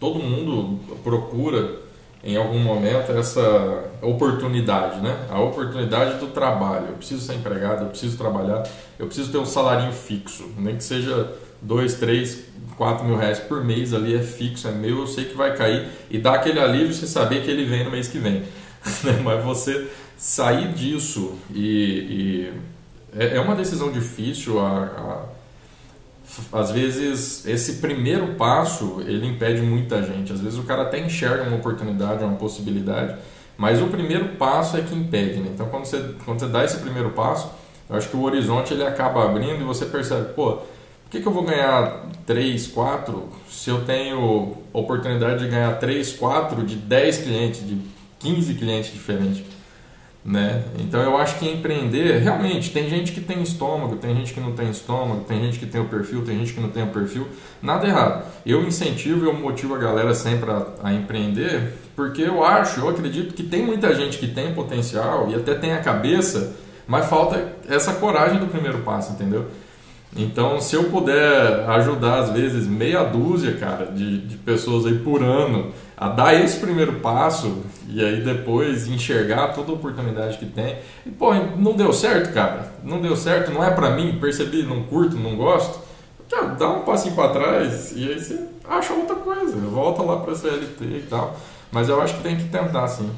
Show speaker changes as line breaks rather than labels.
todo mundo procura em algum momento essa oportunidade, né? A oportunidade do trabalho. Eu preciso ser empregado, eu preciso trabalhar, eu preciso ter um salário fixo, nem que seja dois, três, quatro mil reais por mês ali é fixo, é meu, eu sei que vai cair e dá aquele alívio você saber que ele vem no mês que vem. Né? Mas você sair disso e, e é, é uma decisão difícil a, a às vezes esse primeiro passo ele impede muita gente. Às vezes o cara até enxerga uma oportunidade, uma possibilidade, mas o primeiro passo é que impede. Né? Então quando você, quando você dá esse primeiro passo, eu acho que o horizonte ele acaba abrindo e você percebe, pô, por que, que eu vou ganhar 3, 4 se eu tenho oportunidade de ganhar 3, 4 de 10 clientes, de 15 clientes diferentes? Né? Então eu acho que empreender, realmente, tem gente que tem estômago, tem gente que não tem estômago, tem gente que tem o perfil, tem gente que não tem o perfil, nada errado. Eu incentivo, eu motivo a galera sempre a, a empreender, porque eu acho, eu acredito que tem muita gente que tem potencial e até tem a cabeça, mas falta essa coragem do primeiro passo, entendeu? Então, se eu puder ajudar, às vezes, meia dúzia, cara, de, de pessoas aí por ano a dar esse primeiro passo e aí depois enxergar toda a oportunidade que tem. E, pô, não deu certo, cara. Não deu certo, não é para mim, percebi, não curto, não gosto. Cara, dá um passinho para trás e aí você acha outra coisa. Volta lá para CLT e tal. Mas eu acho que tem que tentar, sim.